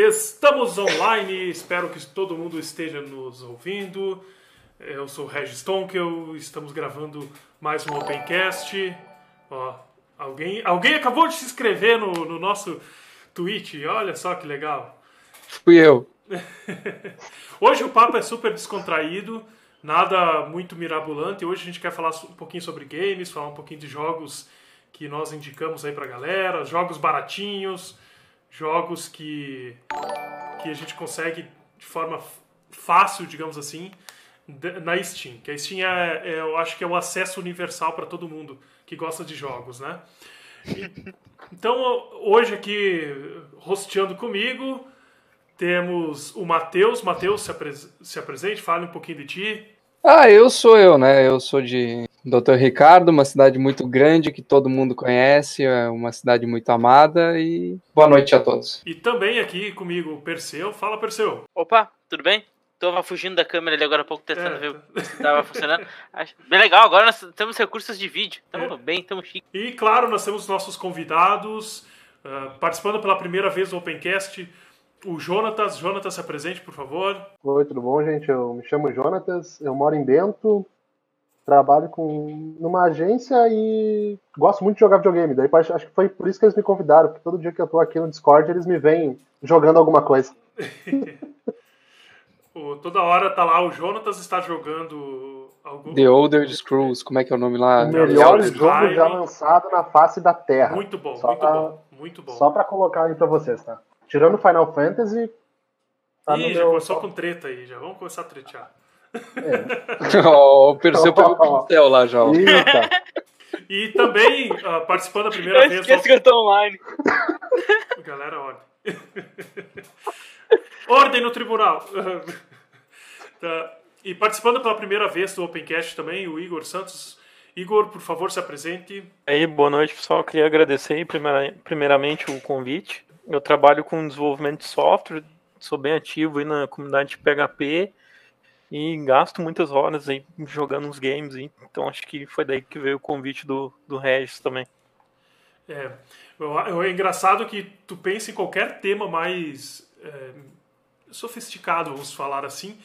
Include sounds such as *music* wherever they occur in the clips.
Estamos online, espero que todo mundo esteja nos ouvindo. Eu sou o Regis Tonkel, estamos gravando mais um Opencast. Ó, alguém, alguém acabou de se inscrever no, no nosso Twitch, olha só que legal. Fui eu. *laughs* Hoje o papo é super descontraído, nada muito mirabolante. Hoje a gente quer falar um pouquinho sobre games, falar um pouquinho de jogos que nós indicamos aí pra galera, jogos baratinhos, jogos que, que a gente consegue de forma fácil, digamos assim, na Steam. Que a Steam é, é eu acho que é o acesso universal para todo mundo que gosta de jogos, né? E, então, hoje aqui, rosteando comigo, temos o Matheus. Matheus, se, apres se apresente, fale um pouquinho de ti. Ah, eu sou eu, né? Eu sou de Dr. Ricardo, uma cidade muito grande que todo mundo conhece, é uma cidade muito amada e boa noite a todos. E também aqui comigo o Perseu. Fala, Perseu. Opa, tudo bem? Tava fugindo da câmera ali agora há pouco, tentando é. ver se tava funcionando. Acho bem legal, agora nós temos recursos de vídeo. Tamo é. bem, tamo chique. E claro, nós temos nossos convidados, uh, participando pela primeira vez do Opencast, o Jonatas. Jonatas, se apresente, por favor. Oi, tudo bom, gente? Eu me chamo Jonatas, eu moro em Bento, trabalho com numa agência e gosto muito de jogar videogame. Daí acho que foi por isso que eles me convidaram, porque todo dia que eu tô aqui no Discord eles me veem jogando alguma coisa. *laughs* toda hora tá lá, o Jonatas está jogando algum... The Older Scrolls, como é que é o nome lá? O melhor jogo já lançado na face da Terra. Muito bom, só muito pra, bom, muito bom. Só pra colocar aí pra vocês, tá? Tirando Final Fantasy. Tá Ih, já meu... começou com treta aí, já vamos começar a tretear. É. *laughs* oh, o Perseu pegou o pincel lá já. *laughs* E também, uh, participando da primeira eu vez. Esqueci que eu tô online. *laughs* Galera, olha. Ordem no tribunal. tá. E participando pela primeira vez do Opencast também, o Igor Santos. Igor, por favor, se apresente. Aí, boa noite, pessoal. Eu queria agradecer primeiramente o convite. Eu trabalho com desenvolvimento de software, sou bem ativo aí na comunidade de PHP e gasto muitas horas aí jogando uns games. Então acho que foi daí que veio o convite do, do Regis também. É, é engraçado que tu pensa em qualquer tema mais é, sofisticado, vamos falar assim.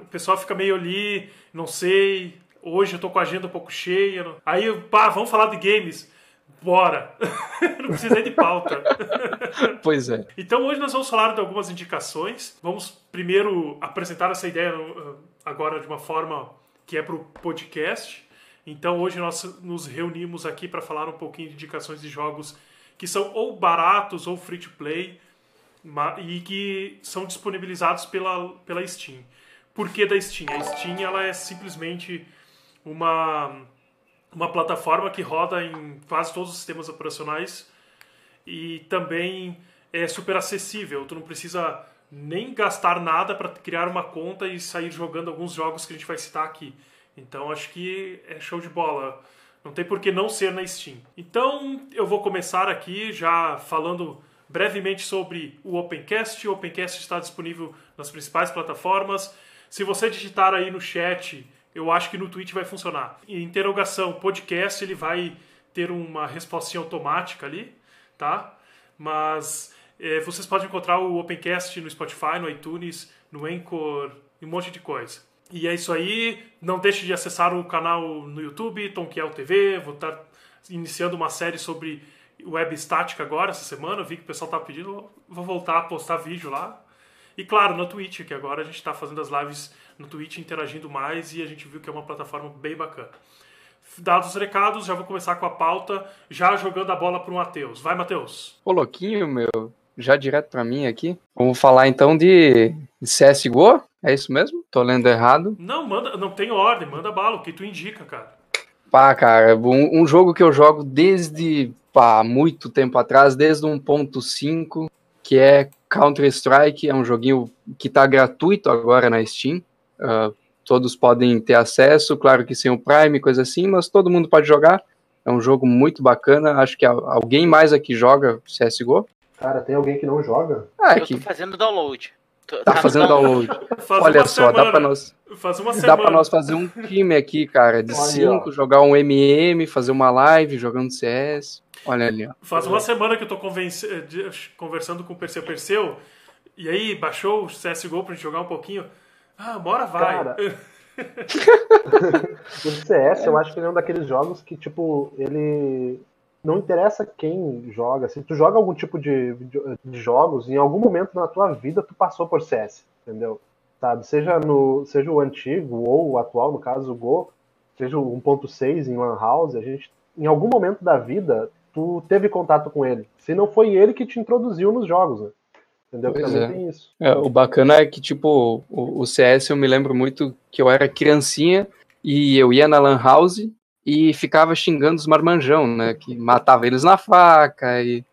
O pessoal fica meio ali, não sei, hoje eu tô com a agenda um pouco cheia. Aí, pá, vamos falar de games. Bora! *laughs* não precisa de pauta. *laughs* pois é. Então hoje nós vamos falar de algumas indicações. Vamos primeiro apresentar essa ideia uh, agora de uma forma que é para o podcast. Então hoje nós nos reunimos aqui para falar um pouquinho de indicações de jogos que são ou baratos ou free to play e que são disponibilizados pela, pela Steam. Por que da Steam? A Steam ela é simplesmente uma, uma plataforma que roda em quase todos os sistemas operacionais e também é super acessível. Tu não precisa nem gastar nada para criar uma conta e sair jogando alguns jogos que a gente vai citar aqui. Então acho que é show de bola. Não tem por que não ser na Steam. Então eu vou começar aqui já falando brevemente sobre o Opencast. O Opencast está disponível nas principais plataformas. Se você digitar aí no chat, eu acho que no Twitch vai funcionar. Em interrogação podcast, ele vai ter uma resposta automática ali, tá? Mas é, vocês podem encontrar o Opencast no Spotify, no iTunes, no Anchor um monte de coisa. E é isso aí. Não deixe de acessar o canal no YouTube, Tonkiel TV. Vou estar iniciando uma série sobre web estática agora, essa semana. Vi que o pessoal tá pedindo, vou voltar a postar vídeo lá. E claro, no Twitch, que agora a gente está fazendo as lives no Twitch, interagindo mais e a gente viu que é uma plataforma bem bacana. Dados os recados, já vou começar com a pauta, já jogando a bola para o Matheus. Vai, Matheus. Ô, louquinho, meu. Já direto para mim aqui. Vamos falar então de CSGO? É isso mesmo? Tô lendo errado? Não, manda, não tem ordem, manda bala, o que tu indica, cara. Pá, cara, um, um jogo que eu jogo desde pá, muito tempo atrás, desde 1.5, que é Counter-Strike, é um joguinho que tá gratuito agora na Steam. Uh, todos podem ter acesso, claro que sem o Prime, coisa assim, mas todo mundo pode jogar. É um jogo muito bacana. Acho que alguém mais aqui joga CSGO. Cara, tem alguém que não joga? Ah, é eu que... tô fazendo download. Tá fazendo download. Faz Olha só, semana. dá pra nós, Faz uma dá semana. pra nós fazer um time aqui, cara, de Olha, cinco, ó. jogar um MM, fazer uma live jogando CS. Olha ali, ó. Faz uma semana que eu tô convence- eh, de- conversando com o Perseu Perseu. E aí, baixou o CSGO pra gente jogar um pouquinho. Ah, bora vai. Cara, *laughs* O CS, eu acho que ele é um daqueles jogos que, tipo, ele. Não interessa quem joga. Se tu joga algum tipo de, de jogos, em algum momento na tua vida tu passou por CS, entendeu? Sabe? Seja, no, seja o antigo ou o atual, no caso o Go, seja o 1.6 em Lan House, a gente, em algum momento da vida, tu teve contato com ele. Se não foi ele que te introduziu nos jogos, né? Entendeu? Pois Também é. tem isso. É, o bacana é que, tipo, o, o CS eu me lembro muito que eu era criancinha e eu ia na Lan House e ficava xingando os marmanjão, né? Que matava eles na faca e.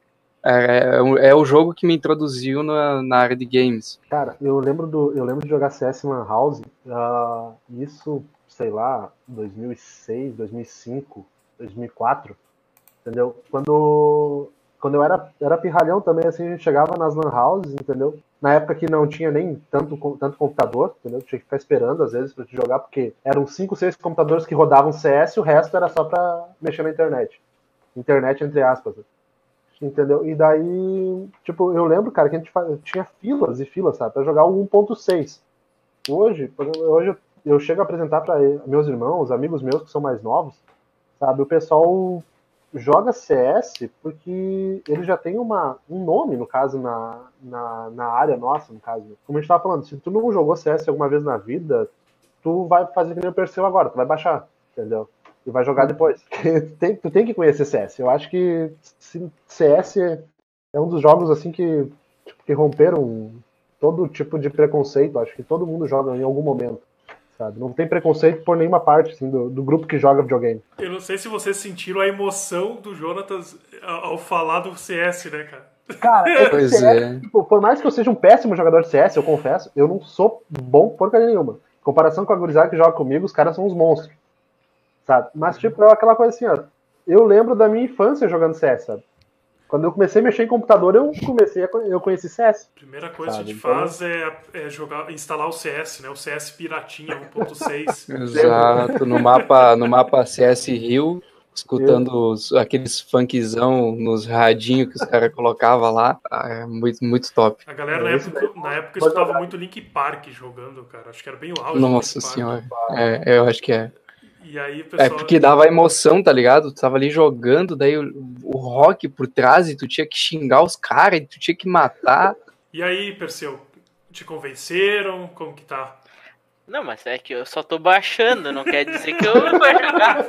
É, é, o- é o jogo que me introduziu na, na área de games. Cara, eu lembro do, eu lembro de jogar CS Lan House, ah, isso, sei lá, 2006, 2005, 2004, entendeu? Quando, quando eu era, era pirralhão também, assim, a gente chegava nas Lan Houses, entendeu? Na época que não tinha nem tanto, tanto computador, entendeu? Tinha que ficar esperando, às vezes, pra te jogar, porque eram 5, 6 computadores que rodavam CS e o resto era só pra mexer na internet. Internet, entre aspas, né? Entendeu? E daí, tipo, eu lembro, cara, que a gente tinha filas e filas, sabe, pra jogar o 1.6. Hoje, hoje eu chego a apresentar para meus irmãos, amigos meus que são mais novos, sabe, o pessoal joga CS porque ele já tem uma, um nome, no caso, na, na, na área nossa, no caso. Como a gente tava falando, se tu não jogou CS alguma vez na vida, tu vai fazer que nem o Perseu agora, tu vai baixar, entendeu? E vai jogar depois. *laughs* tem, tu tem que conhecer CS. Eu acho que CS é, é um dos jogos assim que, tipo, que romperam todo tipo de preconceito. Acho que todo mundo joga em algum momento. Sabe? Não tem preconceito por nenhuma parte assim, do, do grupo que joga videogame. Eu não sei se vocês sentiram a emoção do Jonatas ao falar do CS, né, cara? Cara, *laughs* é Pois CS, é. tipo, por mais que eu seja um péssimo jogador de CS, eu confesso, eu não sou bom porcaria nenhuma. Em comparação com a gurizada que joga comigo, os caras são uns monstros. Sabe? Mas, tipo, é aquela coisa assim, ó. Eu lembro da minha infância jogando CS, sabe? Quando eu comecei a mexer em computador, eu comecei a, eu conheci CS. Primeira coisa que a Sabe, gente então- faz é, é jogar, instalar o CS, né? O CS Piratinha *laughs* 1.6. *laughs* Exato, no mapa, no mapa CS Rio, escutando os- aqueles funkzão nos radinhos que os caras colocavam lá. Ah, é muito, muito top. A galera na Esse época, na época escutava muito Link Park jogando, cara. Acho que era bem o auge. Nossa senhora. É, eu acho que é. E aí o É pessoal. porque dava emoção, tá ligado? Tu tava ali jogando, daí o, o rock por trás e tu tinha que xingar os caras, e tu tinha que matar. E aí, Perseu, te convenceram? Como que tá? Não, mas é que eu só tô baixando, não quer dizer que eu não vou jogar.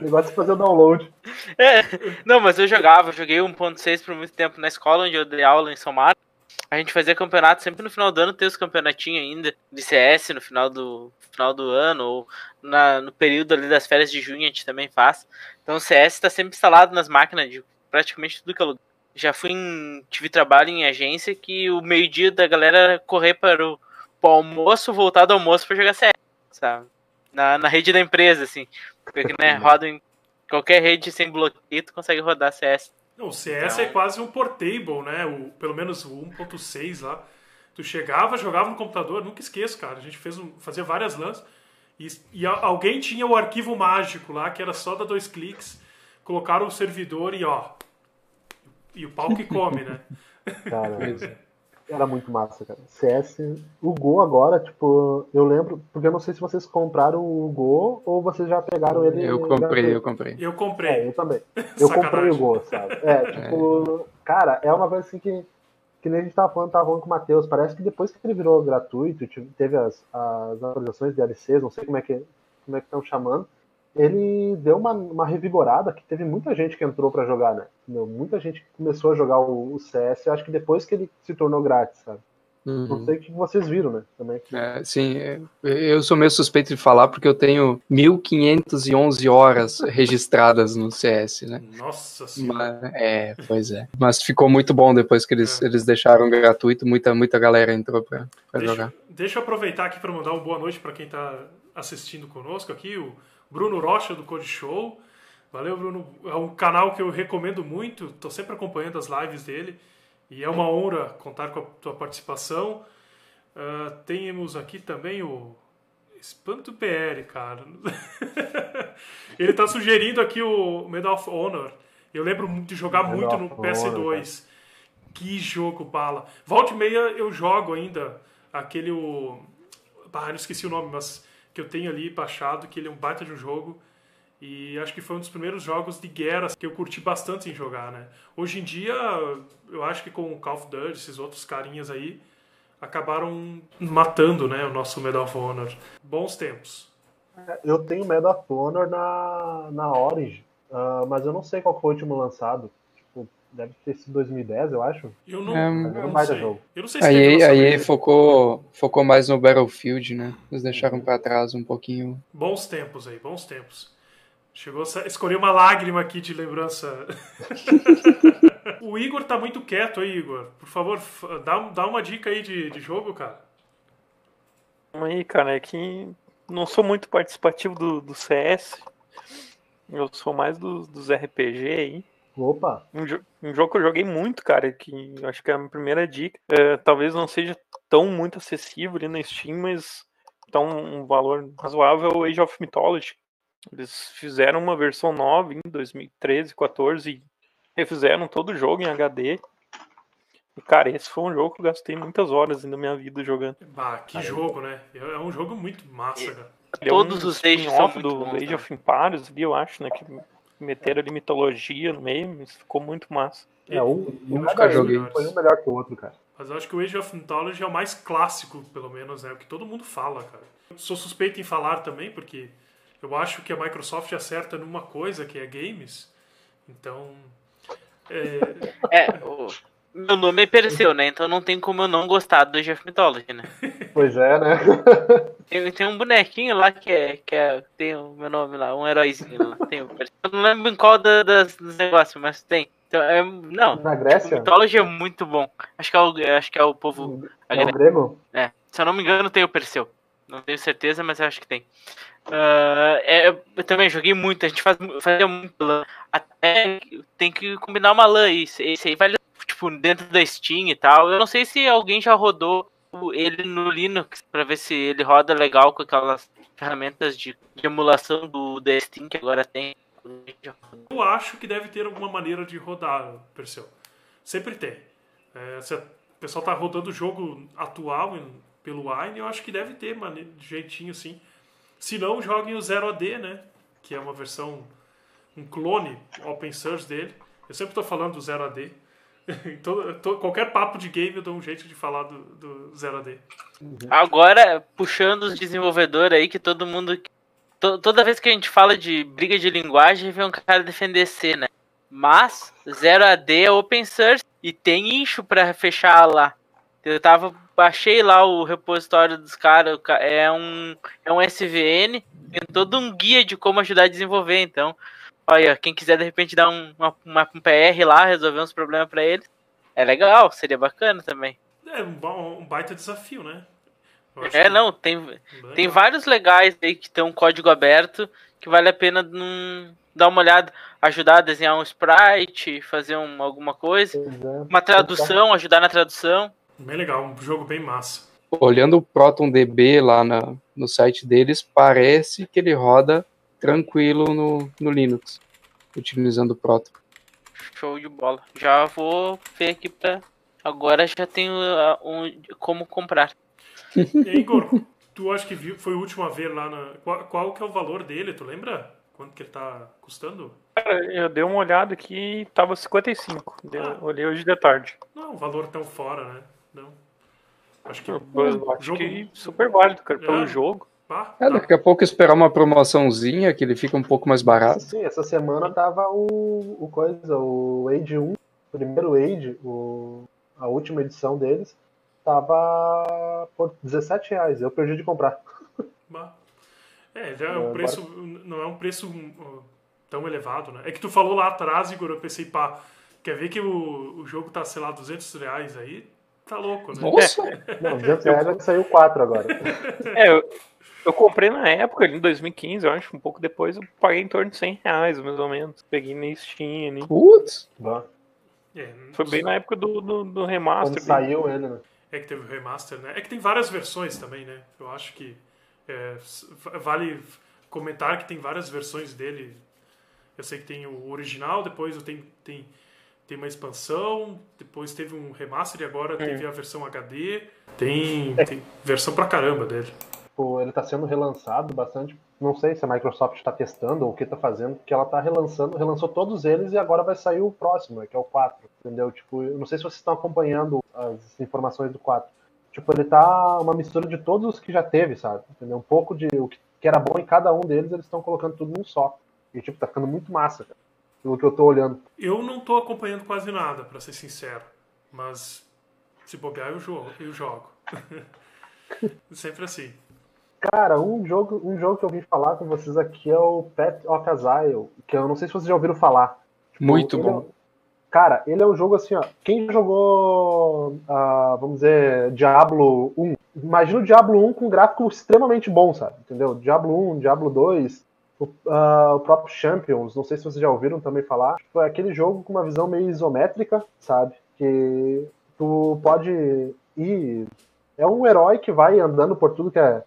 O negócio é fazer o download. É, não, mas eu jogava, joguei 1.6 por muito tempo na escola onde eu dei aula em São Marcos. A gente fazia campeonato sempre no final do ano, tem os campeonatinhos ainda de CS no final do final do ano ou na, no período ali das férias de junho a gente também faz. Então o CS está sempre instalado nas máquinas de praticamente tudo que é lugar. Já fui em, tive trabalho em agência que o meio-dia da galera era correr para o, para o almoço, voltar do almoço para jogar CS, sabe? Na, na rede da empresa, assim. Porque, né, roda em qualquer rede sem bloqueio, tu consegue rodar CS. Não, o CS Então- é quase um portable, né? O, pelo menos o 1.6 lá. Tu chegava, jogava no computador, nunca esqueço, cara. A gente fez um, fazia várias lãs. E, e a- alguém tinha o arquivo mágico lá, que era só dar dois cliques, colocaram o servidor e ó. E o pau que come, né? Cara, era muito massa, cara. CS, o Go agora, tipo, eu lembro, porque eu não sei se vocês compraram o Go ou vocês já pegaram ele. Eu comprei, eu comprei. Eu É, comprei. eu também. *laughs* Eu comprei o Go, sabe? *laughs* É, tipo, cara, é uma coisa assim que, que nem a gente tava falando, tava falando com o Matheus. Parece que depois que ele virou gratuito, teve as, as atualizações DLCs, não sei como é que como é que estão chamando, ele deu uma, uma revigorada que teve muita gente que entrou pra jogar, né? Entendeu? Muita gente que começou a jogar o, o CS, eu acho que depois que ele se tornou grátis, sabe? Não Uhum. sei o que vocês viram, né? Também. É, sim, é, eu sou meio suspeito de falar porque eu tenho 1511 horas registradas no CS, né? Nossa senhora. Mas, é, pois é. Mas ficou muito bom depois que eles, É. eles deixaram gratuito, muita, muita galera entrou pra, pra Deixa, jogar. deixa eu aproveitar aqui para mandar uma boa noite para quem está assistindo conosco aqui, o Bruno Rocha do Code Show. Valeu, Bruno. É um canal que eu recomendo muito, tô sempre acompanhando as lives dele. E é uma honra contar com a tua participação. Uh, temos aqui também o Espanto PR, cara. *laughs* Ele tá sugerindo aqui o Medal of Honor. Eu lembro de jogar Medal muito no PS2. Honor, que jogo bala. Volte meia eu jogo ainda aquele o ah, não esqueci o nome, mas que eu tenho ali baixado, que ele é um baita de um jogo. E acho que foi um dos primeiros jogos de guerra que eu curti bastante em jogar, né? Hoje em dia, eu acho que com o Call of Duty, esses outros carinhas aí, acabaram matando, né, o nosso Medal of Honor. Bons tempos. Eu tenho Medal of Honor na, na Origin, uh, mas eu não sei qual foi o último lançado. Deve ter sido 2010, eu acho. Eu não, é, eu não, sei. Jogo. Eu não sei se aí, aí focou, focou mais no Battlefield, né? Eles deixaram para trás um pouquinho. Bons tempos aí, bons tempos. Chegou a escolher uma lágrima aqui de lembrança. *laughs* o Igor tá muito quieto aí, Igor. Por favor, dá, dá uma dica aí de, de jogo, cara. Aí, cara, é que não sou muito participativo do, do CS. Eu sou mais dos, dos RPG aí. Opa! Um, um, jogo que eu joguei muito, cara, que acho que é a minha primeira dica. É, talvez não seja tão muito acessível ali na Steam, mas tá um, um valor razoável é o Age of Mythology. Eles fizeram uma versão nova em 2013, 14 e refizeram todo o jogo em HD. E, cara, esse foi um jogo que eu gastei muitas horas na minha vida jogando. Bah, que jogo, né? É um jogo muito massa, cara. Ele Todos é um os Age são do bons, Age of Empires ali, eu acho, né? Que meteram ali mitologia no meio, mas ficou muito massa. É, um, um nunca joguei. Foi um melhor que o outro, cara. Mas eu acho que o Age of Mythology é o mais clássico, pelo menos, né? O que todo mundo fala, cara. Sou suspeito em falar também, porque eu acho que a Microsoft acerta numa coisa que é games. Então. É, é *laughs* o meu nome é Perseu, né? Então não tem como eu não gostar do Jeff Mythology, né? Pois é, né? *laughs* Tem, tem um bonequinho lá que é, que é. Tem o meu nome lá, um heróizinho lá. Tem o Perseu. Eu não lembro em qual da, das, dos negócios, mas tem. Então, é, não, Na Grécia? Mythology é muito bom. Acho que é o, acho que é o povo. É o grego? É. Se eu não me engano, tem o Perseu. Não tenho certeza, mas acho que tem. Uh, é, eu também joguei muito, a gente faz, fazia muito LAN. Até tem que combinar uma LAN isso. Esse aí vai tipo, dentro da Steam e tal. Eu não sei se alguém já rodou ele no Linux para ver se ele roda legal com aquelas ferramentas de, de emulação do da Steam que agora tem. Eu acho que deve ter alguma maneira de rodar, Perseu. Sempre tem. É, se o pessoal tá rodando o jogo atual pelo Wine, eu acho que deve ter maneira, de jeitinho assim. Se não, joguem o Zero AD, né? Que é uma versão, um clone open source dele. Eu sempre estou falando do Zero AD. *laughs* todo, todo, qualquer papo de game eu dou um jeito de falar do, do Zero AD. Agora, puxando os desenvolvedores aí, que todo mundo. To, toda vez que a gente fala de briga de linguagem, vem um cara defender C, né? Mas, Zero AD é open source e tem issue para fechar lá. Eu tava baixei lá o repositório dos caras, é um, é um SVN, tem todo um guia de como ajudar a desenvolver, então, olha, quem quiser de repente dar um, uma, uma, um PR lá, resolver uns problemas para eles, é legal, seria bacana também. É um, um baita desafio, né? É, não, tem, tem vários legais aí que tem um código aberto que vale a pena num, dar uma olhada, ajudar a desenhar um sprite, fazer um, alguma coisa, é. uma tradução, ajudar na tradução. Bem legal, um jogo bem massa. Olhando o ProtonDB lá na, no site deles, parece que ele roda tranquilo no, no Linux, utilizando o Proton. Show de bola. Já vou ver aqui pra. Agora já tenho uh, um, como comprar. E aí, Igor, tu acha que viu, foi o último a ver lá na. Qual, qual que é o valor dele, tu lembra? Quanto que ele tá custando? Cara, eu dei uma olhada aqui e tava 55. Deu, ah. Olhei hoje de tarde. Não é um valor tão fora, né? Não. Acho que, eu, acho jogo... que super válido, cara, pelo é. jogo. Ah, é, daqui a pouco esperar uma promoçãozinha que ele fica um pouco mais barato. Sim, essa semana tava o, o coisa, o Age 1, o primeiro Age, o, a última edição deles, tava por 17 reais. Eu perdi de comprar. É, já é um preço, não é um preço tão elevado, né? É que tu falou lá atrás, Igor, eu pensei, pá, quer ver que o, o jogo tá, sei lá, 200 reais aí? Tá louco, né? Nossa! *laughs* Não, 200 reais saiu 4 agora. *laughs* É, eu, eu comprei na época, em 2015, eu acho, um pouco depois, eu paguei em torno de 100 reais, mais ou menos. Peguei na Steam ali. Putz! É, Foi bem na época do, do, do remaster. Quando saiu ele, né? É que teve o remaster, né? É que tem várias versões também, né? Eu acho que é, vale comentar que tem várias versões dele. Eu sei que tem o original, depois tem, tem, tem uma expansão, depois teve um remaster e agora teve a versão HD. Tem, tem versão pra caramba dele. Tipo, ele tá sendo relançado bastante. Não sei se a Microsoft está testando ou o que tá fazendo, porque ela tá relançando, relançou todos eles e agora vai sair o próximo, né, que é o 4, entendeu? Tipo, eu não sei se vocês estão acompanhando as informações do 4. Tipo, ele tá uma mistura de todos os que já teve, sabe? Entendeu? Um pouco de o que era bom em cada um deles, eles estão colocando tudo num só. E, tipo, tá ficando muito massa, cara. Pelo que eu tô olhando. Eu não tô acompanhando quase nada, pra ser sincero. Mas se bobear, eu jogo. Eu jogo. *laughs* Sempre assim. Cara, um jogo, um jogo que eu vim falar com vocês aqui é o Pet of Exile, que eu não sei se vocês já ouviram falar. Muito Ele é- bom. cara, ele é um jogo assim, ó. Quem jogou, ah, vamos dizer, Diablo 1, imagina o Diablo 1 com um gráfico extremamente bom, sabe? Entendeu? Diablo 1, Diablo 2, o, ah, o próprio Champions, não sei se vocês já ouviram também falar. Tipo, é aquele jogo com uma visão meio isométrica, sabe? Que tu pode ir. É um herói que vai andando por tudo que é.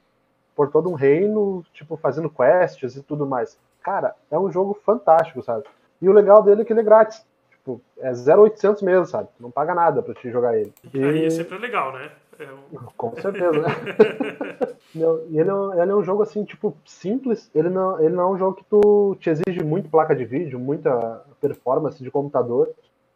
Por todo um reino, tipo, fazendo quests e tudo mais. Cara, é um jogo fantástico, sabe? E o legal dele é que ele é grátis. Tipo, é 0,800 mesmo, sabe? Não paga nada pra te jogar ele. E aí é sempre legal, né? É um- com certeza, né? *laughs* Não, e ele é, um, ele é um jogo assim, tipo, simples. Ele não, ele não é um jogo que tu te exige muito placa de vídeo, muita performance de computador.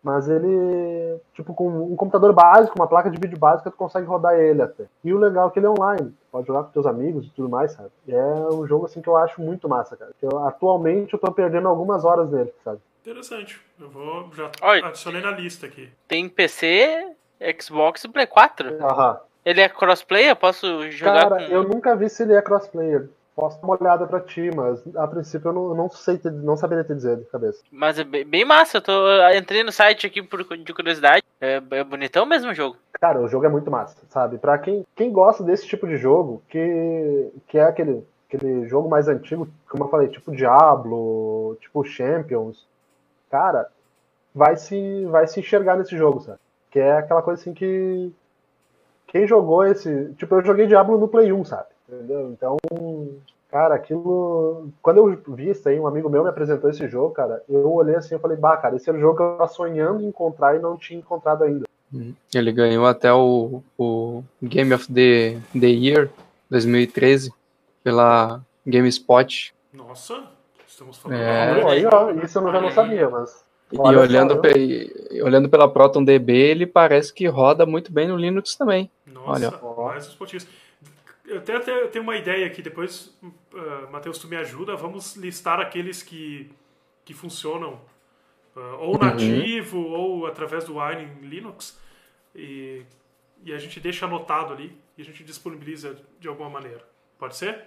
Mas ele, tipo, com um computador básico, uma placa de vídeo básica, tu consegue rodar ele até. E o legal é que ele é online. Tu Pode jogar com teus amigos e tudo mais, sabe? E é um jogo assim que eu acho muito massa, cara. Que eu- atualmente eu tô perdendo algumas horas nele, sabe? Interessante. Eu vou. Já Olha. adicionei na lista aqui. Tem PC, Xbox e Play 4. Aham. Ele é crossplay? Eu posso jogar Cara, com. eu nunca vi se ele é crossplayer. Posso dar uma olhada pra ti, mas a princípio eu não, não sei, não saberia te dizer de cabeça. Mas é bem bem massa. Eu tô... eu entrei no site aqui por... de curiosidade. É... é bonitão mesmo o jogo. Cara, o jogo é muito massa, sabe? Pra quem, quem gosta desse tipo de jogo, que, que é aquele, aquele jogo mais antigo, como eu falei, tipo Diablo, tipo Champions, cara, vai se, vai se enxergar nesse jogo, sabe? Que é aquela coisa assim que. Quem jogou esse. Tipo, eu joguei Diablo no Play 1, sabe? Entendeu? Então, cara, aquilo. Quando eu vi isso aí, um amigo meu me apresentou esse jogo, cara, eu olhei assim e falei, bah, cara, esse era o jogo que eu tava sonhando em encontrar e não tinha encontrado ainda. Ele ganhou até o, o Game of the, the Year 2013 pela GameSpot. Nossa, estamos falando. É. Aí, ó, isso eu não- já não sabia, mas. E olhando, pe- olhando pela Proton DB, ele parece que roda muito bem no Linux também. Nossa, Olha. mais uns pontinhos. Eu até, até tenho uma ideia aqui, depois, uh, Matheus, tu me ajuda. Vamos listar aqueles que, que funcionam uh, ou nativo ou através do Wine em Linux. E, e a gente deixa anotado ali e a gente disponibiliza de alguma maneira. Pode ser?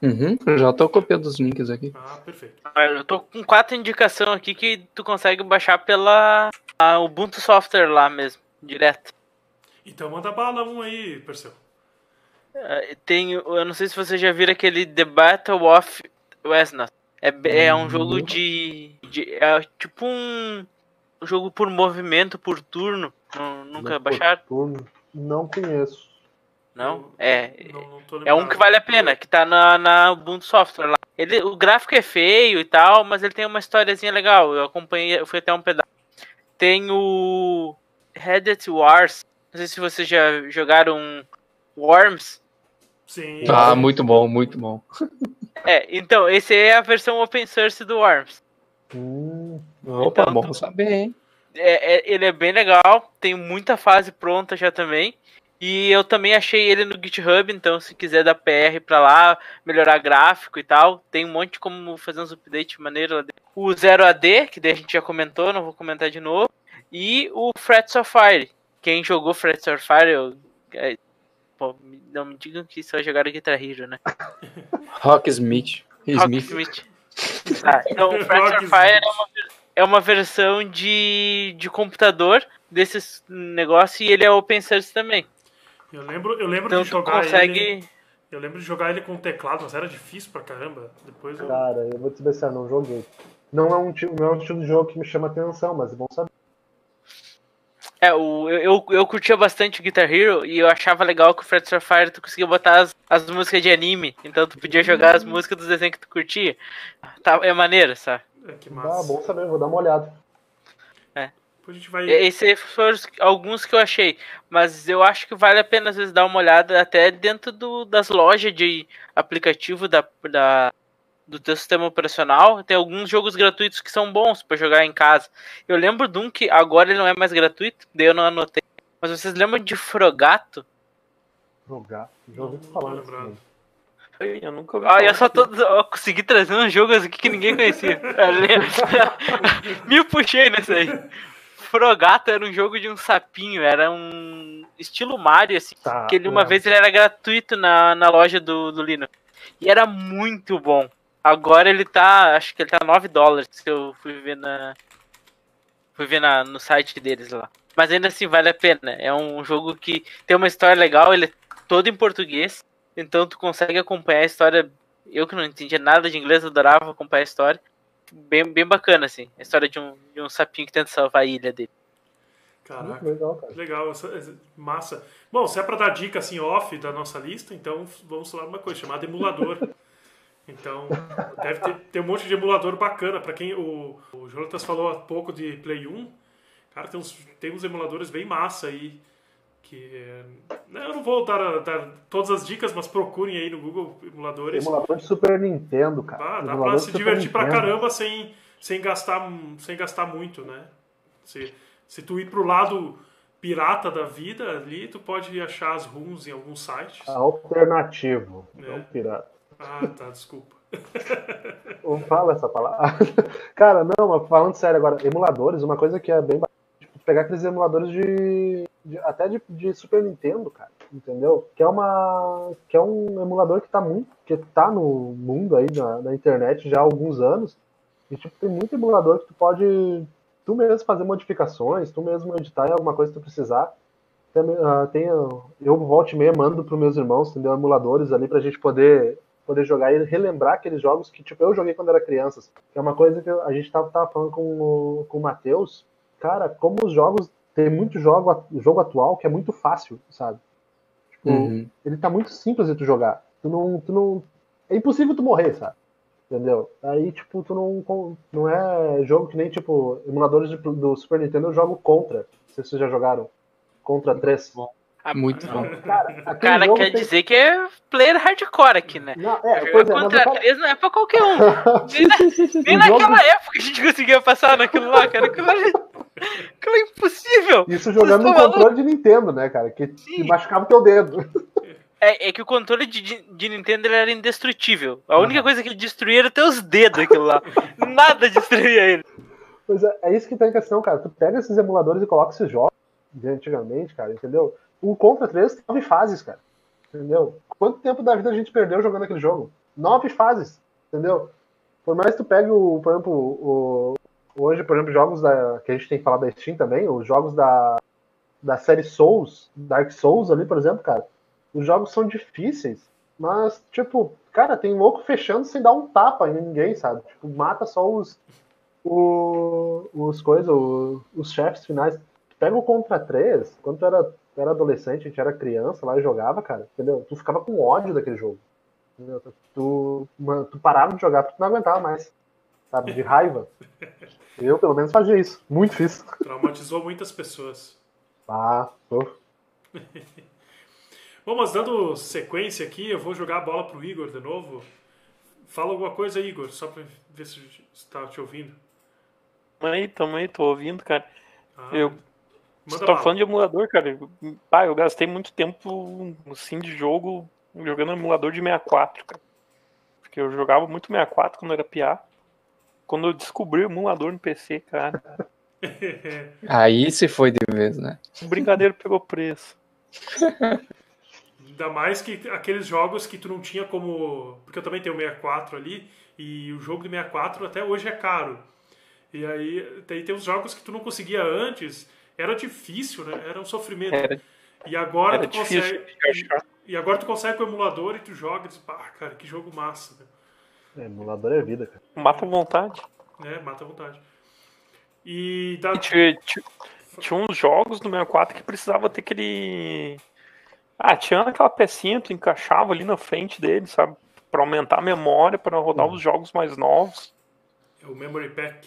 Uhum, eu já tô copiando os links aqui. Ah, perfeito. Ah, Eu tô com quatro indicações aqui que tu consegue baixar pela a Ubuntu Software lá mesmo, direto. Então manda bala um aí, Perseu. Eh, Tem, eu não sei se vocês já viram aquele The Battle of Westnut. É, é um jogo de, de- É tipo um jogo por movimento, por turno. Não- nunca baixaram? Turno, Não conheço. Não? É. Não, não É um que vale a pena, que tá na, na Ubuntu Software lá. Ele, o gráfico é feio e tal, mas ele tem uma historiazinha legal. Eu acompanhei, eu fui até um pedaço. Tem o Reddit Wars. Não sei se vocês já jogaram Worms. Sim. Ah, muito bom, muito bom. *laughs* É, então, esse é a versão open source do Worms. Hum, Opa, Então, bom saber, hein? É, é- ele é bem legal, tem muita fase pronta já também. E eu também achei ele no GitHub, então se quiser dar PR pra lá, melhorar gráfico e tal, tem um monte como fazer uns updates maneiro lá dentro. O 0AD, que daí a gente já comentou, não vou comentar de novo. E o Frets of Fire. Quem jogou Frets of Fire, eu, é, pô, não me digam que só jogaram Guitar Hero, né? *laughs* Rocksmith. Smith. Rocksmith. Tá, então *laughs* o Fracture. Fire é uma, é uma versão de, de computador desses negócios e ele é open source também. Eu lembro, eu lembro Então de jogar consegue. ele. Eu lembro de jogar ele com teclado, mas era difícil pra caramba. Depois eu. cara, eu vou te dizer, não joguei. Não é, um, não é um estilo de jogo que me chama atenção, mas é bom saber. É, o, eu, eu, curtia bastante o Guitar Hero e eu achava legal que o Fred Fire tu conseguia botar as, as músicas de anime. Então tu podia jogar as músicas dos desenhos que tu curtia. Tá, é maneiro, sabe? É, que Ah, massa. bom saber, vou dar uma olhada. Depois a gente vai. Esses foram alguns que eu achei. Mas eu acho que vale a pena às vezes dar uma olhada até dentro do, das lojas de aplicativo da, da, do teu sistema operacional. Tem alguns jogos gratuitos que são bons pra jogar em casa. Eu lembro de um que agora ele não é mais gratuito, daí eu não anotei. Mas vocês lembram de Frogato? Jogar. Já ouvi falar game. Eu nunca ouvi Ah, eu só tô. Eu consegui trazer uns jogos aqui que ninguém conhecia. *laughs* *laughs* Me puxei nesse aí. Frogato era um jogo de um sapinho, era um estilo Mario, assim. Tá, que ele uma é. vez ele era gratuito na, na loja do, do Linux. E era muito bom. Agora ele tá. Acho que ele tá 9 dólares que eu fui ver na. Fui ver na, no site deles lá. Mas ainda assim vale a pena. É um jogo que tem uma história legal, ele é todo em português. Então tu consegue acompanhar a história. Eu que não entendia nada de inglês, adorava acompanhar a história. Bem, bem bacana, assim. A história de um, de um sapinho que tenta salvar a ilha dele. Caraca. Muito legal, cara. Legal, essa- essa- massa. Bom, se é pra dar dica assim off da nossa lista, então vamos falar uma coisa chamada emulador. *laughs* Então, deve ter, ter um monte de emulador bacana. Pra quem o, o Jonatas falou há pouco de Play 1, cara, tem uns, tem uns emuladores bem massa aí. Que, é, eu não vou dar, dar todas as dicas, mas procurem aí no Google emuladores. Emulador de Super Nintendo, cara. Ah, dá pra se Super divertir pra Nintendo. caramba sem, sem, gastar, sem gastar muito, né? Se, se tu ir pro lado pirata da vida ali, tu pode achar as runs em alguns sites. Alternativo. É. Não pirata. Ah, tá, desculpa. *laughs* Não fala essa palavra. *laughs* Cara, não, mas falando sério agora, emuladores, uma coisa que é bem tipo, pegar aqueles emuladores de. de- até de, de Super Nintendo, cara. Entendeu? Que é uma. Que é um emulador que tá muito. que tá no mundo aí, na, na internet já há alguns anos. E tipo, tem muito emulador que tu pode. Tu mesmo fazer modificações, tu mesmo editar em alguma coisa que tu precisar. Tem, ah, tem, eu volto e meia mando pros meus irmãos, entendeu? Emuladores ali pra gente poder poder jogar e relembrar aqueles jogos que tipo, eu joguei quando era criança. Que é uma coisa que a gente tava, tava falando com, o- com o Matheus. Cara, como os jogos. Tem muito jogo, jogo atual que é muito fácil, sabe? Tipo, Uhum. ele tá muito simples de tu jogar. Tu não, tu não. É impossível tu morrer, sabe? Entendeu? Aí, tipo, tu não. Não é jogo que nem, tipo, emuladores de- do Super Nintendo eu jogo contra. Não sei se vocês já jogaram. Contra 3. Ah, Muito bom. Cara, O cara quer tem- dizer que é player hardcore aqui, né? Não, é, Jogar é, contra o cara... 3 não é pra qualquer um. *laughs* Nem, na- nem naquela jogo- época a gente conseguia passar naquilo lá, cara. Aquilo, lá, aquilo é impossível. Isso jogando no estão controle de Nintendo, né, cara? Que, machucava o teu dedo. É, é que o controle de, de- Nintendo ele era indestrutível. A única coisa que ele destruía era teus dedos, aquilo lá. Nada destruía ele. Pois é, é isso que tá em questão, cara. Tu pega esses emuladores e coloca esses jogos de antigamente, cara, entendeu? O Contra 3 tem nove fases, cara. Entendeu? Quanto tempo da vida a gente perdeu jogando aquele jogo? Nove fases, entendeu? Por mais que tu pegue o, por exemplo, o, hoje, por exemplo, jogos da, que a gente tem que falar da Steam também, os jogos da, da série Souls, Dark Souls ali, por exemplo, cara, os jogos são difíceis, mas, tipo, cara, tem louco fechando sem dar um tapa em ninguém, sabe? Tipo, mata só os, os coisas, os chefes finais. Pega o Contra 3, quando era, tu era adolescente, a gente era criança lá e jogava, cara, entendeu? Tu ficava com ódio daquele jogo. entendeu? Tu, mano, tu parava de jogar porque tu não aguentava mais, sabe? De raiva. Eu, pelo menos, fazia isso. Muito fiz. *laughs* Traumatizou muitas pessoas. Ah, tô. *laughs* Bom, mas dando sequência aqui, eu vou jogar a bola pro Igor de novo. Fala alguma coisa, Igor, só pra ver se está te ouvindo. Tamo aí, tamo aí, tô ouvindo, cara. Ah, Eu- Você manda tá bala. falando de emulador, cara. Eu- Pá, eu gastei muito tempo, assim, de jogo jogando emulador de 64, cara. Porque eu jogava muito 64 quando eu era piá. Quando eu descobri o emulador no PC, cara, *laughs* Aí se foi de vez, né? o brincadeiro pegou preço. Ainda mais que aqueles jogos que tu não tinha como. Porque eu também tenho o 64 ali, e o jogo do 64 até hoje é caro. E aí tem, tem uns jogos que tu não conseguia antes, era difícil, né? Era um sofrimento. Era, E agora era tu difícil consegue. achar. E agora tu consegue com o emulador e tu joga e diz, pá, cara, que jogo massa, né? É, emulador é vida, cara. Mata a vontade. né? Mata a vontade. E da. E ti- ti- tinha uns jogos no 64 que precisava ter aquele. Ah, tinha aquela pecinha, tu encaixava ali na frente dele, sabe? Pra aumentar a memória, para rodar Uhum. os jogos mais novos. É o Memory Pack.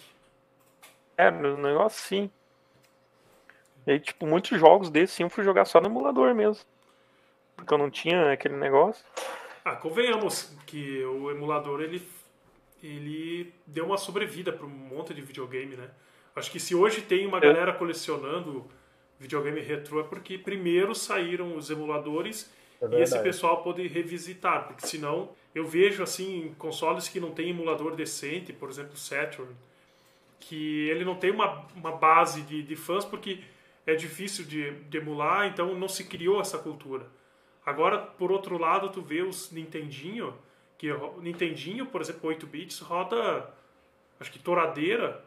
É, um negócio assim. E aí, tipo, muitos jogos desses eu fui jogar só no emulador mesmo. Porque eu não tinha aquele negócio. Ah, convenhamos que o emulador ele, ele deu uma sobrevida para um monte de videogame, né? Acho que se hoje tem uma É. galera colecionando videogame retrô é porque primeiro saíram os emuladores É e esse pessoal pode revisitar, porque senão eu vejo assim consoles que não tem emulador decente, por exemplo o Saturn, que ele não tem uma, uma base de, de fãs porque é difícil de, de emular, então não se criou essa cultura. Agora, por outro lado, tu vê os Nintendinho, que o Nintendinho, por exemplo, 8 bits, roda acho que toradeira.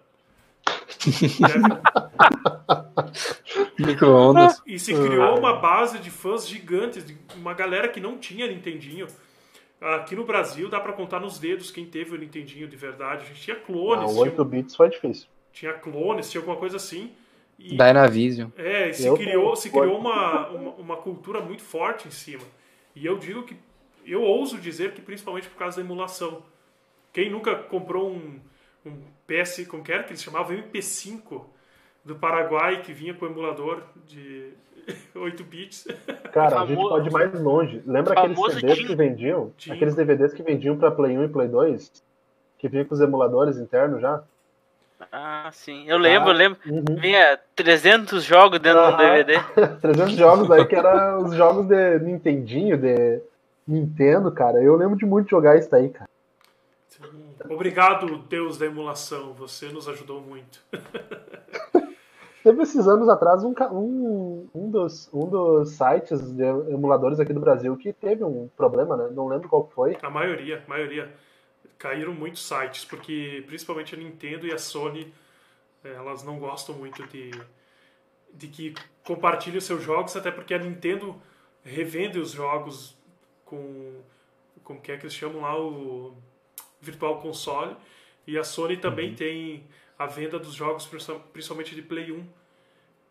*laughs* Micro-ondas. E se criou uma base de fãs gigantes, de uma galera que não tinha Nintendinho. Aqui no Brasil dá pra contar nos dedos quem teve o Nintendinho de verdade. A gente tinha Ah, clones, o tinha, 8 bits foi difícil. tinha clones, tinha alguma coisa assim. E, Dynavision. é, e se Eu criou, se criou uma, uma, uma cultura muito forte em cima. E eu digo que, eu ouso dizer que principalmente por causa da emulação. Quem nunca comprou um, um PS, como que era que eles chamavam? MP5 do Paraguai, que vinha com emulador de *laughs* 8 bits. Cara, a gente pode ir mais longe. Lembra aqueles CDs Tim- que vendiam? Aqueles DVDs que vendiam pra Play 1 e Play 2? Que vinha com os emuladores internos já? Ah, sim. Eu lembro, eu lembro. Uhum. Vinha 300 jogos dentro do Aham. DVD. 300 *laughs* jogos aí que eram os jogos de Nintendinho, de Nintendo, cara. Eu lembro de muito jogar isso aí, cara. Obrigado, Deus da emulação. Você nos ajudou muito. *laughs* Teve esses anos atrás um, um, um, dos, um dos sites de emuladores aqui do Brasil que teve um problema, né? Não lembro qual foi. A maioria, a maioria. Caíram muitos sites, porque principalmente a Nintendo e a Sony, eh, elas não gostam muito de, de que compartilhem os seus jogos, até porque a Nintendo revende os jogos com, como que é que eles chamam lá, o Virtual Console, e a Sony também tem a venda dos jogos, principal- principalmente de Play 1.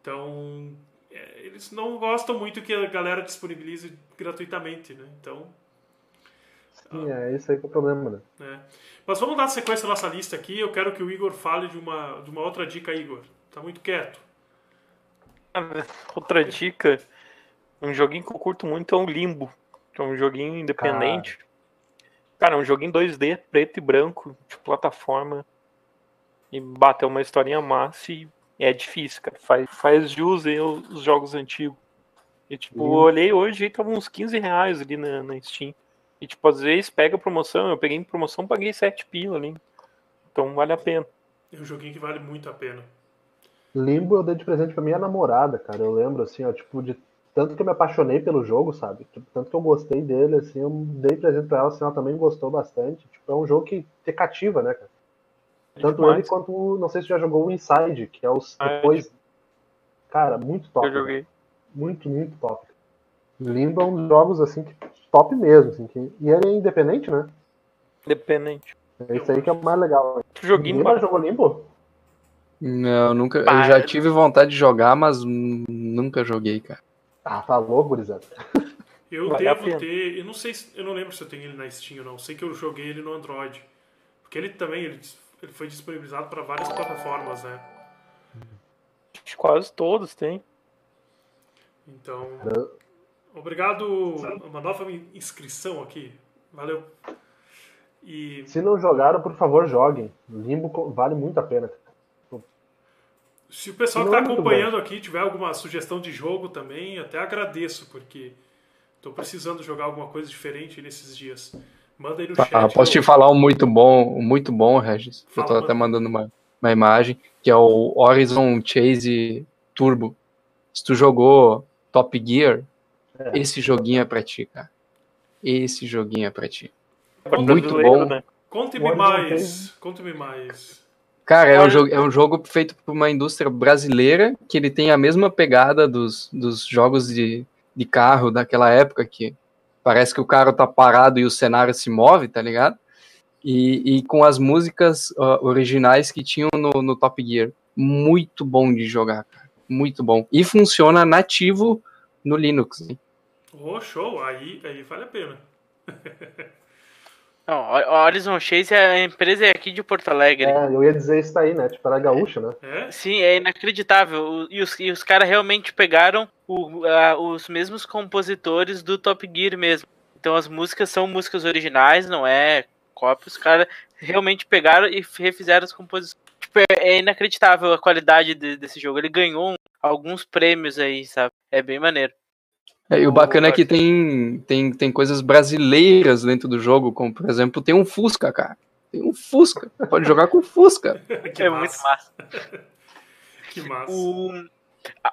Então, eh, eles não gostam muito que a galera disponibilize gratuitamente, né? Então, Sim, é isso aí que é o problema, né? né? Mas vamos dar sequência à nossa lista aqui. Eu quero que o Igor fale de uma, de uma outra dica, Igor. Tá muito quieto. Outra dica, um joguinho que eu curto muito é o Limbo, que é um joguinho independente. Cara, é um joguinho 2D, preto e branco, de plataforma. E bateu uma historinha massa e é difícil, cara. Faz, faz jus aí os jogos antigos. E tipo, eu olhei hoje e tava uns 15 reais ali na, na Steam. E tipo, às vezes pega promoção, eu peguei em promoção, paguei 7 pila ali. Então vale a pena. É um joguinho que vale muito a pena. Limbo eu dei de presente pra minha namorada, cara. Eu lembro, assim, ó, tipo, de tanto que eu me apaixonei pelo jogo, sabe? Tipo, tanto que eu gostei dele, assim, eu dei presente pra ela, assim, ela também gostou bastante. Tipo, é um jogo que te cativa, né, cara? É Tanto demais. ele quanto, não sei se você já jogou o Inside, que é os Ah, depois. Cara, muito top. eu joguei. Muito, muito top. Limbo é um dos jogos, assim, que top mesmo, assim. Que... E ele é independente, né? Independente. É isso aí que é o mais legal. Joguinho Ninguém mais jogou Limbo? Não, nunca. Eu já tive vontade de jogar, mas nunca joguei, cara. Ah, falou, gurizada. *laughs* Eu a devo ter. Eu não sei se, Eu não lembro se eu tenho ele na Steam ou não. Sei que eu joguei ele no Android. Porque ele também ele, ele foi disponibilizado para várias plataformas, né? Quase todos tem. Então. Obrigado. Uma nova inscrição aqui. Valeu. E Se não jogaram, por favor, joguem. Limbo vale muito a pena. Se o pessoal que está é acompanhando aqui tiver alguma sugestão de jogo também, até agradeço, porque estou precisando jogar alguma coisa diferente nesses dias. Manda aí no chat. Ah, posso te falar um muito bom, um muito bom, Regis. Eu tô Fala, até mandando uma, uma imagem, que é o Horizon Chase Turbo. Se tu jogou Top Gear, É. esse joguinho é pra ti, cara. Esse joguinho é pra ti. Muito bom. né? Conte-me mais. Conte-me mais. Cara, é um, jogo, é um jogo feito por uma indústria brasileira que ele tem a mesma pegada dos, dos jogos de, de carro daquela época que parece que o carro tá parado e o cenário se move, tá ligado? E, e com as músicas ó, originais que tinham no, no Top Gear. Muito bom de jogar, cara. muito bom. E funciona nativo no Linux. Hein? Oh, show! Aí, aí vale a pena. Não, Horizon Chase é a empresa é aqui de Porto Alegre. É, eu ia dizer isso aí, né? Tipo, era gaúcha, né? É? Sim, é inacreditável. E os, e os caras realmente pegaram o, a, os mesmos compositores do Top Gear mesmo. Então as músicas são músicas originais, não é cópia. Os caras realmente pegaram e refizeram as composições. Tipo, é, é inacreditável a qualidade de, desse jogo. Ele ganhou alguns prêmios aí, sabe? É bem maneiro. É, e o bacana é que tem, tem, tem coisas brasileiras dentro do jogo, como por exemplo, tem um Fusca, cara. Tem um Fusca. Pode jogar com Fusca. *laughs* que é massa. muito massa. *laughs* que massa. O...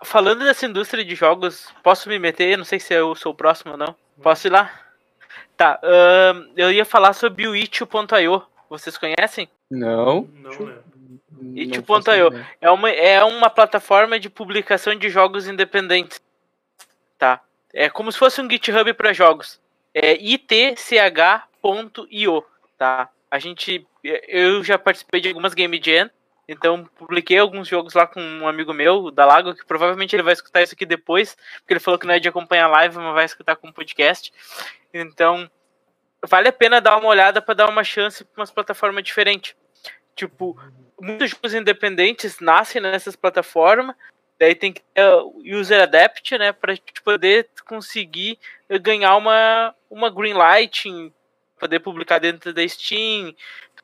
Falando dessa indústria de jogos, posso me meter? Não sei se eu sou o próximo ou não. Posso ir lá? Tá, uh, eu ia falar sobre o itch.io. Vocês conhecem? Não. Não, né? itch.io é uma, é uma plataforma de publicação de jogos independentes. Tá. É como se fosse um GitHub para jogos. É itch.io, tá? A gente eu já participei de algumas game jam, então publiquei alguns jogos lá com um amigo meu, o Dalago, que provavelmente ele vai escutar isso aqui depois, porque ele falou que não é de acompanhar live, mas vai escutar com podcast. Então, vale a pena dar uma olhada para dar uma chance para umas plataformas diferentes. Tipo, muitos jogos independentes nascem nessas plataformas, daí tem que ter user adapt, né, para poder conseguir ganhar uma uma green light, poder publicar dentro da Steam.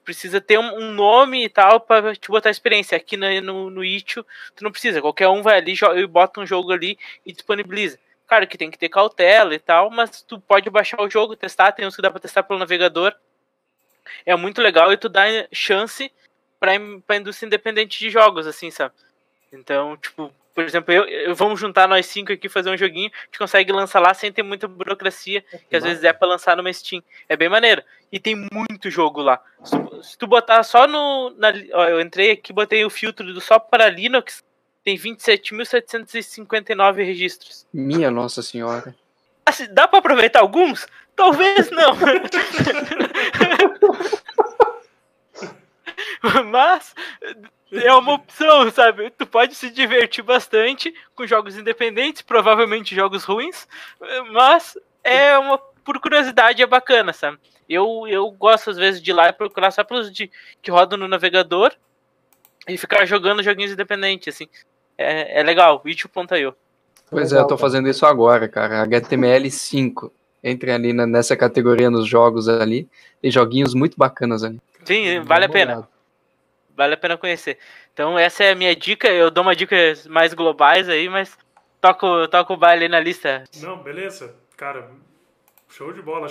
Precisa ter um, nome e tal para te botar experiência. Aqui no, no, no tu não precisa. Qualquer um vai ali e bota um jogo ali e disponibiliza. Claro que tem que ter cautela e tal, mas tu pode baixar o jogo, testar. Tem uns que dá para testar pelo navegador. É muito legal e tu dá chance para a indústria independente de jogos, assim, sabe? Então, tipo, por exemplo, eu, eu, vamos juntar nós cinco aqui fazer um joguinho, a gente consegue lançar lá sem ter muita burocracia, que, que às vezes é para lançar numa Steam. É bem maneiro. E tem muito jogo lá. Se tu, se tu botar só no. Na, ó, eu entrei aqui, botei o filtro do só para Linux, tem 27.759 registros. Minha Nossa Senhora. Assim, dá para aproveitar alguns? Talvez não. *laughs* *laughs* Mas é uma opção, sabe? Tu pode se divertir bastante com jogos independentes, provavelmente jogos ruins, mas é uma por curiosidade é bacana, sabe? Eu, eu gosto às vezes de ir lá e procurar só pelos de, que rodam no navegador e ficar jogando joguinhos independentes, assim. É, é legal, itch.io. Pois é, eu tô fazendo isso agora, cara. HTML5. Entre ali na, nessa categoria nos jogos ali. Tem joguinhos muito bacanas ali. Sim, vale a pena. Vale a pena conhecer. Então essa é a minha dica. Eu dou uma dica mais globais aí, mas toco, toco o baile na lista. Não, beleza. Cara, show de bola.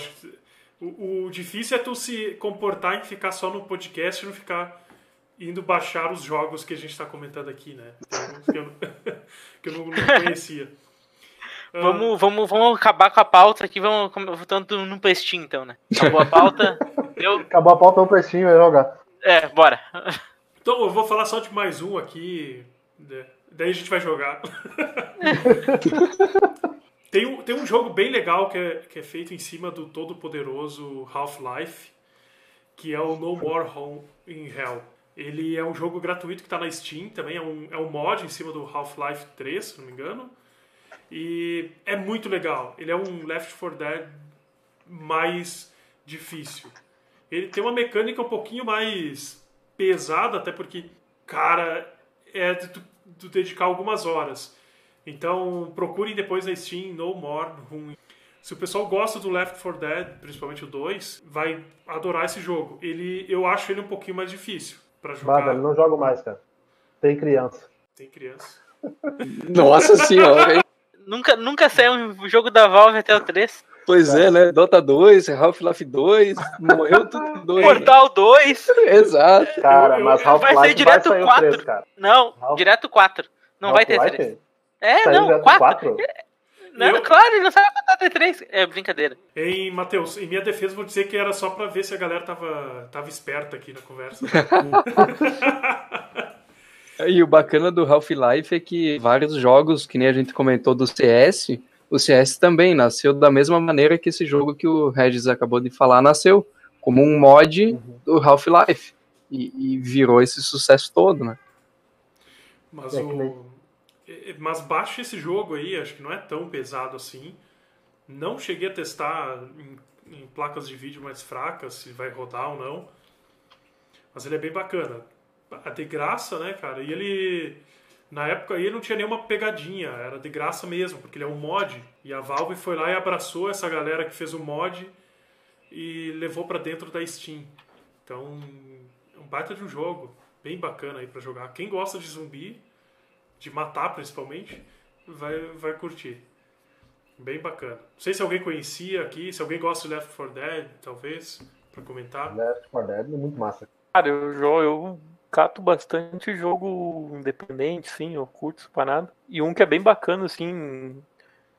O, o difícil é tu se comportar em ficar só no podcast e não ficar indo baixar os jogos que a gente está comentando aqui, né? Que eu, *laughs* que eu não, não conhecia. *laughs* Vamos, vamos, vamos acabar com a pauta aqui, vamos voltando no pestinho então, né? Acabou a pauta. *laughs* eu... Acabou a pauta no pestinho, vai jogar. É, bora. Então eu vou falar só de mais um aqui. Daí a gente vai jogar. *laughs* tem, um, tem um jogo bem legal que é, que é feito em cima do todo poderoso Half-Life, que é o No More Home in Hell. Ele é um jogo gratuito que está na Steam, também é um, é um mod em cima do Half-Life 3, se não me engano. E é muito legal. Ele é um Left 4 Dead mais difícil. Ele tem uma mecânica um pouquinho mais pesada, até porque, cara, é de tu, tu dedicar algumas horas. Então, procurem depois na Steam No More Room. Se o pessoal gosta do Left 4 Dead, principalmente o 2, vai adorar esse jogo. Ele, eu acho ele um pouquinho mais difícil para jogar. Bah, não jogo mais, cara. Tem criança. Tem criança. *laughs* Nossa senhora, hein? Nunca, nunca saiu um jogo da Valve até o 3. Pois é, né? Dota 2, Half-Life 2, morreu tudo dois. Portal 2. Exato. Cara, mas Half-Life vai ser direto vai 4. 3, cara. Não, Half... direto 4. Não vai ter 3. É, Saiu não, 4. Não, eu... claro, ele não sabe contar até 3. É brincadeira. Em Matheus, em minha defesa, vou dizer que era só pra ver se a galera tava, tava esperta aqui na conversa. *laughs* e o bacana do Half-Life é que vários jogos, que nem a gente comentou do CS, o CS também nasceu da mesma maneira que esse jogo que o Regis acabou de falar nasceu, como um mod uhum. do Half-Life. E, e, virou esse sucesso todo, né? Mas é o, Mas baixa esse jogo aí, acho que não é tão pesado assim. Não cheguei a testar em, em placas de vídeo mais fracas, se vai rodar ou não. Mas ele é bem bacana. De graça, né, cara? E ele. Na época aí não tinha nenhuma pegadinha, era de graça mesmo, porque ele é um mod. E a Valve foi lá e abraçou essa galera que fez o mod e levou pra dentro da Steam. Então, é um baita de um jogo, bem bacana aí pra jogar. Quem gosta de zumbi, de matar principalmente, vai, vai curtir. Bem bacana. Não sei se alguém conhecia aqui, se alguém gosta de Left 4 Dead, talvez, pra comentar. Left 4 Dead é muito massa. Cara, eu, jo- eu cato bastante jogo independente, sim, eu curto parada. E um que é bem bacana, assim,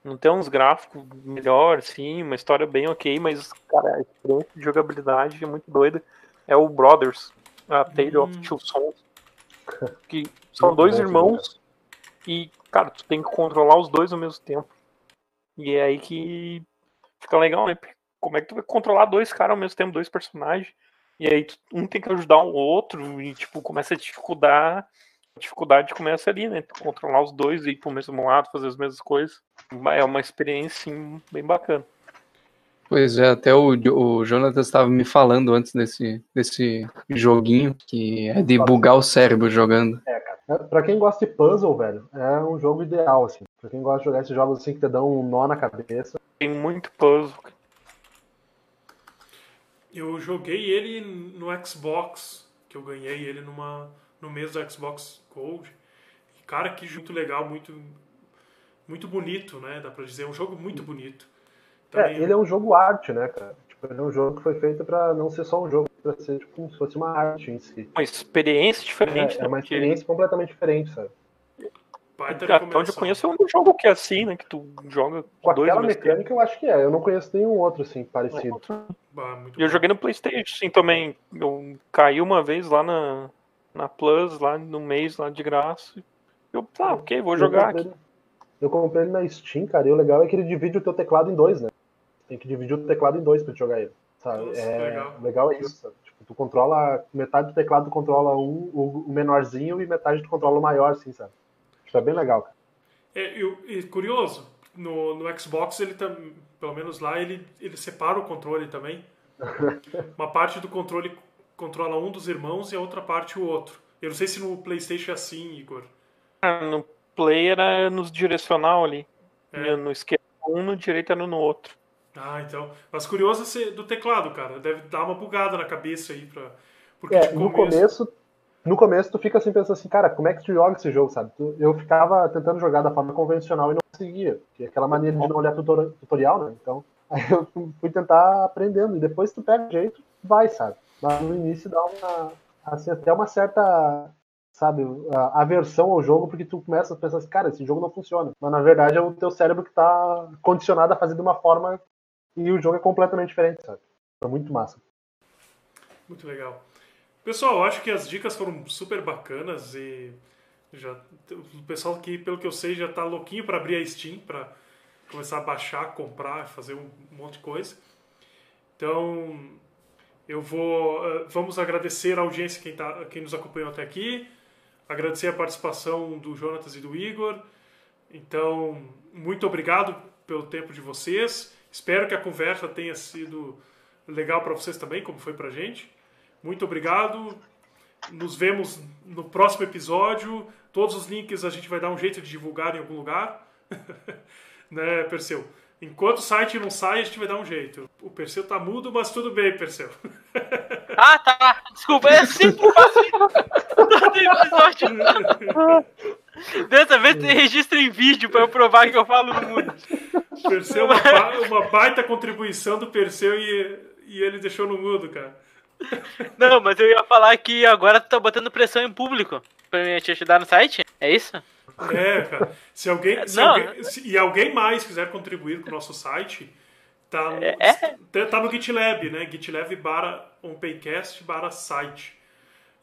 não tem uns gráficos melhor, sim, uma história bem ok, mas, cara, a experiência de jogabilidade é muito doida. É o Brothers, a Tale of Two Sons. *laughs* Que são dois irmãos e, cara, tu tem que controlar os dois ao mesmo tempo. E é aí que fica legal, né? Como é que tu vai controlar dois caras ao mesmo tempo, dois personagens? E aí um tem que ajudar o outro e, tipo, começa a dificultar. A dificuldade começa ali, né? Tu controlar os dois e ir pro mesmo lado, fazer as mesmas coisas. É uma experiência, sim, bem bacana. Pois é, até o, o Jonathan estava me falando antes desse, desse joguinho, que é de bugar o cérebro jogando. É, Pra quem gosta de puzzle, velho, é um jogo ideal, assim. Pra quem gosta de jogar esses jogos assim que te dão um nó na cabeça. Tem muito puzzle. Eu joguei ele no Xbox, que eu ganhei ele numa, no mês do Xbox Gold. E, cara, que jogo muito legal, muito, muito bonito, né? Dá pra dizer, é um jogo muito bonito. É, ele é um jogo arte, né, cara? Tipo, ele é um jogo que foi feito pra não ser só um jogo, pra ser tipo, como se fosse uma arte em si. Uma experiência diferente, É, né? é uma Porque experiência completamente diferente, sabe? Baita até onde eu conheço é um jogo que é assim, né? Que tu joga Com dois aquela mesmo tempo. mecânica eu acho que é. Eu não conheço nenhum outro assim parecido. Bah, muito E eu bom. joguei no Playstation, sim, também. Eu caí uma vez lá na, na Plus, lá no mês, lá de graça. Eu, tá, ok, vou jogar eu comprei, aqui. Eu comprei ele na Steam, cara, e o legal é que ele divide o teu teclado em dois, né? Tem que dividir o teclado em dois pra te jogar ele. Sabe? Nossa, é, legal. o legal é isso, sabe? Tipo, tu controla. Metade do teclado tu controla um, o, o menorzinho, e metade tu controla o maior, assim, sabe? Isso é bem legal, cara. É, eu- e curioso, no, no Xbox ele tam, pelo menos lá ele, ele separa o controle também. *laughs* Uma parte do controle controla um dos irmãos e a outra parte o outro. Eu não sei se no PlayStation é assim, Igor. Ah, No Play era nos direcional ali. É. E No esquerdo um, no direito era no outro. Ah, então. Mas curioso é ser do teclado, cara. Deve dar uma bugada na cabeça aí pra. Porque É, de no começo, no começo tu fica assim pensando assim, cara, como é que tu joga esse jogo, sabe? Eu ficava tentando jogar da forma convencional e não conseguia, que é aquela maneira de não olhar tutor- tutorial, né? Então, *laughs* aí eu fui tentar aprendendo e depois tu pega o jeito, vai, sabe? Mas no início dá uma assim, até uma certa sabe, aversão ao jogo, porque tu começa a pensar assim, cara, esse jogo não funciona. Mas na verdade é o teu cérebro que tá condicionado a fazer de uma forma e o jogo é completamente diferente, sabe? É muito massa. Muito legal. Pessoal, acho que as dicas foram super bacanas e já o pessoal que, pelo que eu sei, já tá louquinho para abrir a Steam, para começar a baixar, comprar, fazer um monte de coisa. Então, eu vou eh, vamos agradecer a audiência quem tá quem nos acompanhou até aqui, agradecer a participação do Jonatas e do Igor. Então, muito obrigado pelo tempo de vocês. Espero que a conversa tenha sido legal para vocês também, como foi pra gente. Muito obrigado. Nos vemos no próximo episódio. Todos os links a gente vai dar um jeito de divulgar em algum lugar. *laughs* né, Perseu? Enquanto o site não sai, a gente vai dar um jeito. O Perseu tá mudo, mas tudo bem, Perseu. *laughs* Ah, tá. Desculpa, é sempre faço isso. Todo episódio. Dessa vez tem registro em vídeo pra eu provar que eu falo no mundo. Perseu, uma, ba- uma baita contribuição do Perseu e, e ele deixou no mudo, cara. Não, mas eu ia falar que agora tu tá botando pressão em público pra te ajudar no site. É isso? É, cara. Se alguém, se Não. alguém- se- e alguém mais quiser contribuir com o nosso site, tá no, É? tá- tá no GitLab, né? GitLab barra onpaycast barra site.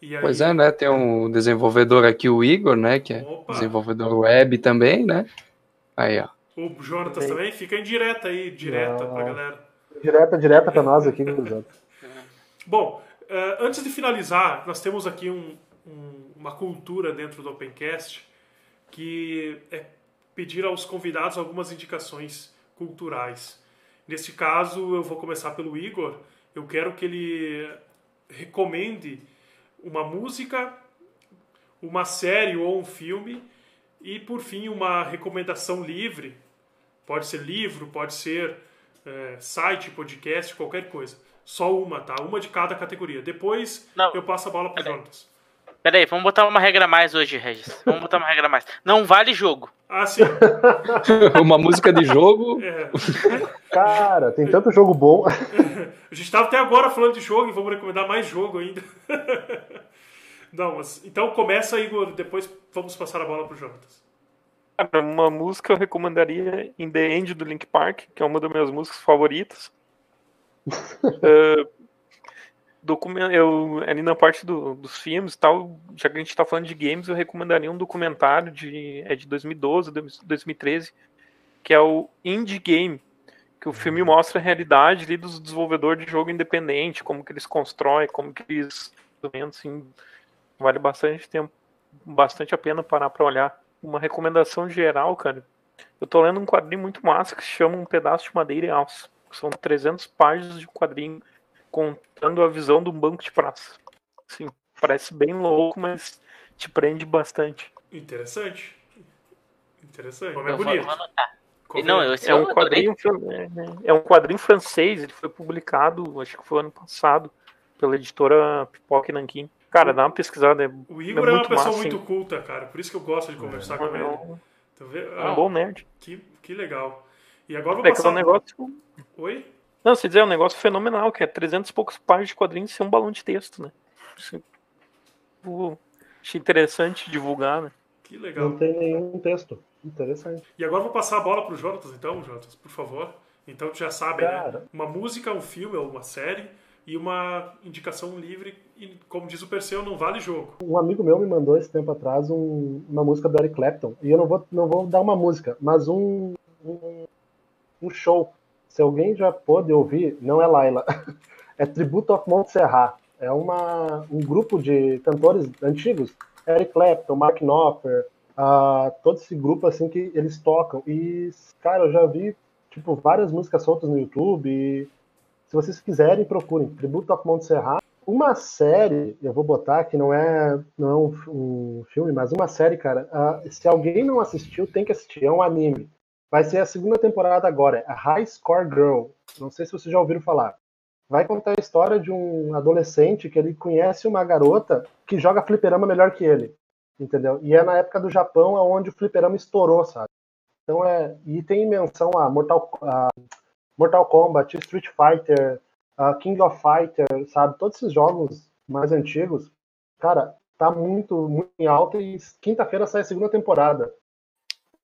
E aí, Pois é, né? Tem um desenvolvedor aqui, o Igor, né? Que é Opa. desenvolvedor web também, né? Aí, ó. O Jonatas também fica em direta aí, direta Não. pra galera. Direta, direta pra nós aqui, gurizada. Bom, eh, antes de finalizar, nós temos aqui um- um- uma cultura dentro do Opencast que é pedir aos convidados algumas indicações culturais. Neste caso, eu vou começar pelo Igor. Eu quero que ele recomende uma música, uma série ou um filme e, por fim, uma recomendação livre. Pode ser livro, pode ser é, site, podcast, qualquer coisa. Só uma, tá? Uma de cada categoria. Depois Não. eu passo a bola pro Jonas. Peraí, vamos botar uma regra a mais hoje, Regis. Vamos botar uma regra a mais. Não vale jogo. Ah, sim. *laughs* Uma música de jogo. É. Cara, tem tanto jogo bom. A gente estava até agora falando de jogo e vamos recomendar mais jogo ainda. *laughs* Não, mas então começa, Igor, depois vamos passar a bola pro Jonas. Cara, uma música eu recomendaria In The End do Link Park, que é uma das minhas músicas favoritas. Eh, documen- eu, ali na parte do- dos filmes tal, já que a gente tá falando de games, eu recomendaria um documentário de, é de 2012, 2013, que é o Indie Game, que o filme mostra a realidade ali dos desenvolvedores de jogo independente, como que eles constroem, como que eles assim, vale bastante tempo, bastante a pena parar pra olhar. Uma recomendação geral, cara, eu tô lendo um quadrinho muito massa que se chama Um Pedaço de Madeira e Aço. São 300 páginas de quadrinho contando a visão de um banco de praça. Assim, parece bem louco, mas te prende bastante. Interessante. Interessante. Como é bonito. Como Não, é- eu, É um quadrinho, fran- é, é um quadrinho francês, ele foi publicado, acho que foi ano passado, pela editora Pipoca e Nanquim. Cara, dá uma pesquisada, é, O Igor é, uma muito pessoa massa, muito hein? culta, cara. Por isso que eu gosto de conversar com é ele. um, Tá é um Ah, bom nerd. que, que legal. E agora eu vou É que é passar... um negócio. Oi? Não, você dizer, é um negócio fenomenal, que é 300 e poucos páginas de quadrinhos sem um balão de texto, né? Assim, pô, achei interessante divulgar, né? Que legal. Não tem nenhum texto. Interessante. E agora eu vou passar a bola pro Jonatas, então, Jonatas, por favor. Então, tu já sabe, né? Cara. Uma música, um filme ou uma série e uma indicação livre. E, como diz o Perseu, não vale jogo. Um amigo meu me mandou esse tempo atrás um- uma música do Eric Clapton. E eu não vou, não vou dar uma música, mas um, um, um show. Se alguém já pôde ouvir, não é Laila. *laughs* É Tributo of Montserrat. É uma, um grupo de cantores antigos. Eric Clapton, Mark Knopfler, ah, todo esse grupo assim que eles tocam. E, cara, eu já vi tipo, várias músicas soltas no YouTube. E, se vocês quiserem, procurem. Tributo of Montserrat. Uma série, eu vou botar que não é, não é um, um filme, mas uma série, cara. ah, se alguém não assistiu, tem que assistir. É um anime. Vai ser a segunda temporada agora. É a High Score Girl. Não sei se vocês já ouviram falar. Vai contar a história de um adolescente que ele conhece uma garota que joga fliperama melhor que ele. Entendeu? E é na época do Japão onde o fliperama estourou, sabe? Então é. E tem menção a Mortal, a Mortal Kombat, Street Fighter, a King of Fighter, sabe? Todos esses jogos mais antigos, cara, tá muito, muito em alta e quinta-feira sai a segunda temporada.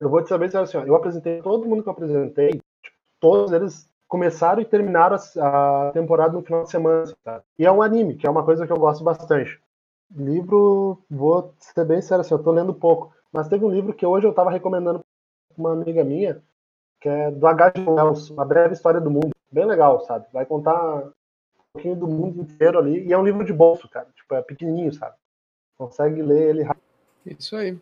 Eu vou te saber dizer assim, eu apresentei todo mundo que eu apresentei, tipo, todos eles começaram e terminaram a, a temporada no final de semana, sabe? E é um anime, que é uma coisa que eu gosto bastante. Livro, vou ser bem sério assim, eu tô lendo pouco, mas teve um livro que hoje eu tava recomendando pra uma amiga minha, que é do H.G. Wells, Uma Breve História do Mundo. Bem legal, sabe? Vai contar um pouquinho do mundo inteiro ali. E é um livro de bolso, cara. Tipo, é pequenininho, sabe? Consegue ler ele rápido. Isso aí.